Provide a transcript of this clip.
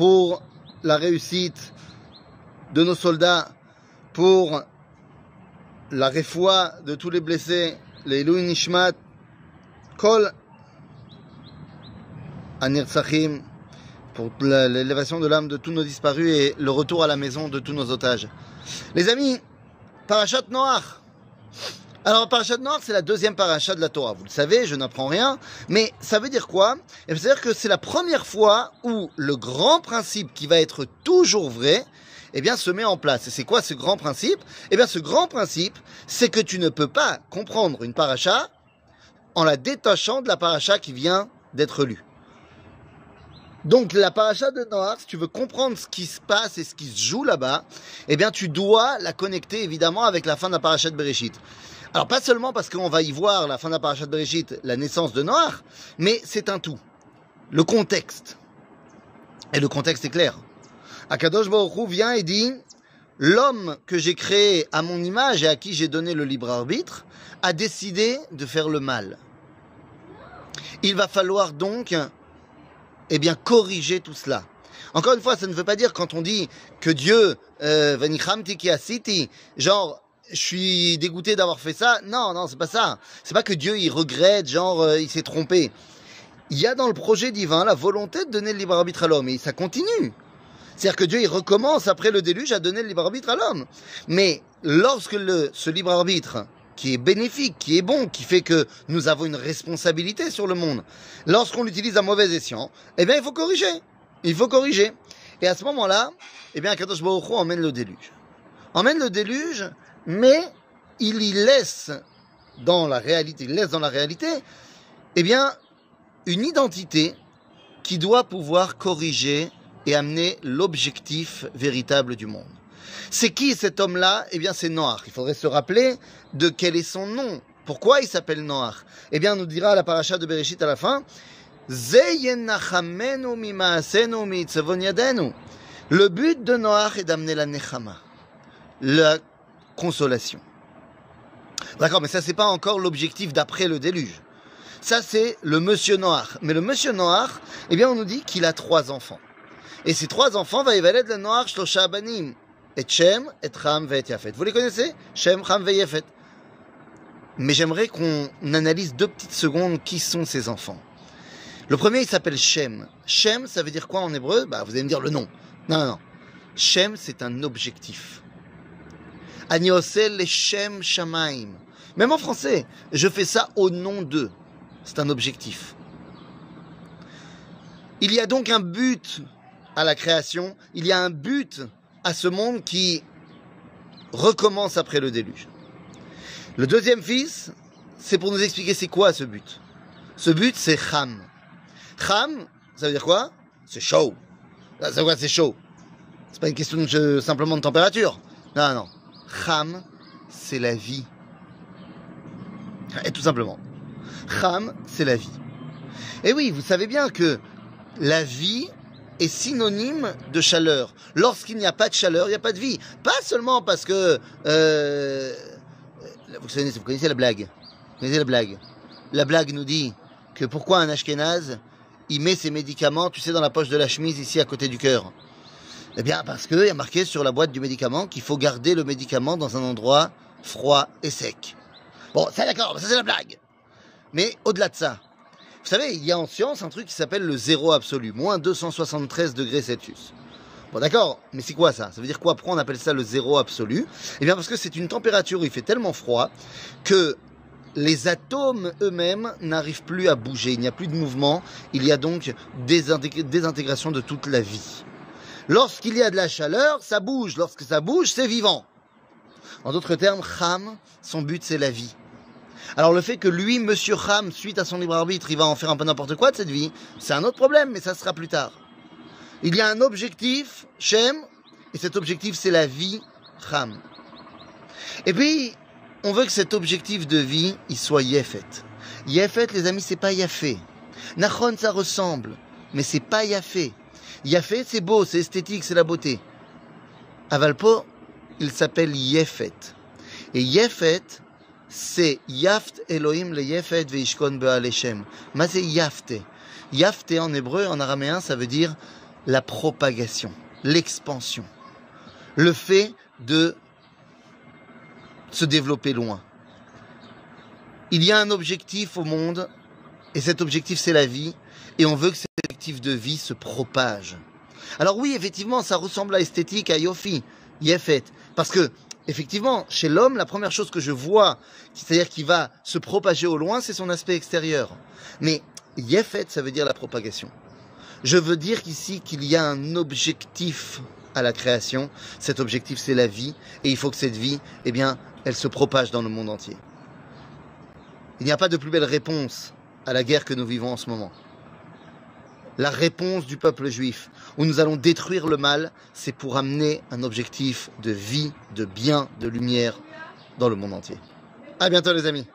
pour la réussite de nos soldats, pour la réfoua de tous les blessés, les Louis Nishmat, Kol Anirtsachim, pour l'élévation de l'âme de tous nos disparus et le retour à la maison de tous nos otages. Les amis, Parashat Noach. Alors, Parashat Noach, c'est la deuxième parashat de la Torah. Vous le savez, je n'apprends rien. Mais ça veut dire quoi? Ça veut dire que c'est la première fois où le grand principe qui va être toujours vrai, eh bien, se met en place. Et c'est quoi ce grand principe? Eh bien, ce grand principe, c'est que tu ne peux pas comprendre une paracha en la détachant de la paracha qui vient d'être lue. Donc la paracha de Noach, si tu veux comprendre ce qui se passe et ce qui se joue là-bas, eh bien tu dois la connecter évidemment avec la fin de la paracha de Bereshit. Alors pas seulement parce qu'on va y voir la fin de la paracha de Bereshit, la naissance de Noach, mais c'est un tout. Le contexte. Et le contexte est clair. Akadosh Baruch Hu vient et dit L'homme que j'ai créé à mon image et à qui j'ai donné le libre arbitre a décidé de faire le mal. Il va falloir donc eh bien, corriger tout cela. Encore une fois, ça ne veut pas dire quand on dit que Dieu, euh, genre, je suis dégoûté d'avoir fait ça. Non, non, c'est pas ça. C'est pas que Dieu, il regrette, genre, euh, il s'est trompé. Il y a dans le projet divin la volonté de donner le libre arbitre à l'homme et ça continue. C'est-à-dire que Dieu, il recommence après le déluge à donner le libre arbitre à l'homme. Mais lorsque le, ce libre arbitre qui est bénéfique, qui est bon, qui fait que nous avons une responsabilité sur le monde. Lorsqu'on l'utilise à mauvais escient, eh bien, il faut corriger. Il faut corriger. Et à ce moment-là, eh bien, Kadosh Baruch Hu emmène le déluge. Emmène le déluge, mais il y laisse dans la réalité, il laisse dans la réalité, eh bien, une identité qui doit pouvoir corriger et amener l'objectif véritable du monde. C'est qui cet homme-là? Eh bien, c'est Noach. Il faudrait se rappeler de quel est son nom. Pourquoi il s'appelle Noach Eh bien, on nous dira la paracha de Bereshit à la fin. Le but de Noach est d'amener la nechama, la consolation. D'accord, mais ça c'est pas encore l'objectif d'après le déluge. Ça c'est le monsieur Noach. Mais le monsieur Noach, eh bien on nous dit qu'il a trois enfants. Et ces trois enfants, va évaluer de Noach shlosha banim. Et Shem, et Ham, et Yafet. Vous les connaissez? Shem, Ham, et Yafet. Mais j'aimerais qu'on analyse deux petites secondes qui sont ces enfants. Le premier, il s'appelle Shem. Shem, ça veut dire quoi en hébreu? Bah, vous allez me dire le nom. Non, non, non. Shem, c'est un objectif. Aniosel le Shem Shamaim. Même en français, je fais ça au nom d'eux. C'est un objectif. Il y a donc un but à la création. Il y a un but à ce monde qui recommence après le déluge. Le deuxième fils, c'est pour nous expliquer c'est quoi ce but. Ce but, c'est Cham. Cham, ça veut dire quoi? C'est chaud. Ça veut quoi c'est chaud? C'est pas une question simplement de température. Non, non. Cham, c'est la vie. Et tout simplement. Cham, c'est la vie. Et oui, vous savez bien que la vie est synonyme de chaleur. Lorsqu'il n'y a pas de chaleur, il n'y a pas de vie. Pas seulement parce que... Euh, vous, connaissez, la blague. Vous connaissez la blague. La blague nous dit que pourquoi un Ashkenaz, il met ses médicaments, tu sais, dans la poche de la chemise ici à côté du cœur? Eh bien, parce qu'il y a marqué sur la boîte du médicament qu'il faut garder le médicament dans un endroit froid et sec. Bon, ça d'accord, ça c'est la blague. Mais au-delà de ça, vous savez, il y a en science un truc qui s'appelle le zéro absolu, moins 273 degrés Celsius. Bon d'accord, mais c'est quoi ça? Ça veut dire quoi? Pourquoi on appelle ça le zéro absolu? Eh bien parce que c'est une température où il fait tellement froid que les atomes eux-mêmes n'arrivent plus à bouger, il n'y a plus de mouvement, il y a donc désintégration de toute la vie. Lorsqu'il y a de la chaleur, ça bouge, lorsque ça bouge, c'est vivant. En d'autres termes, Kham, son but c'est la vie. Alors le fait que lui, Monsieur Ham, suite à son libre arbitre, il va en faire un peu n'importe quoi de cette vie, c'est un autre problème, mais ça sera plus tard. Il y a un objectif, Shem, et cet objectif c'est la vie, Ham. Et puis, on veut que cet objectif de vie, il soit Yefet. Yefet, les amis, c'est pas Yafé. Nachon, ça ressemble, mais c'est pas Yafé. Yafé, c'est beau, c'est esthétique, c'est la beauté. Avalpo, il s'appelle Yefet. Et Yefet, c'est Yaft Elohim le Yefet veishkon be'aleshem. Mais c'est Yafte. Yafte en hébreu, en araméen, ça veut dire la propagation, l'expansion, le fait de se développer loin. Il y a un objectif au monde, et cet objectif c'est la vie, et on veut que de vie se propage. Alors oui, effectivement, ça ressemble à esthétique, à Yofi, Yefet, parce que effectivement, chez l'homme, la première chose que je vois, c'est-à-dire qui va se propager au loin, c'est son aspect extérieur. Mais Yefet, ça veut dire la propagation. Je veux dire ici qu'il y a un objectif à la création. Cet objectif, c'est la vie. Et il faut que cette vie, eh bien, elle se propage dans le monde entier. Il n'y a pas de plus belle réponse à la guerre que nous vivons en ce moment. La réponse du peuple juif, où nous allons détruire le mal, c'est pour amener un objectif de vie, de bien, de lumière dans le monde entier. À bientôt les amis.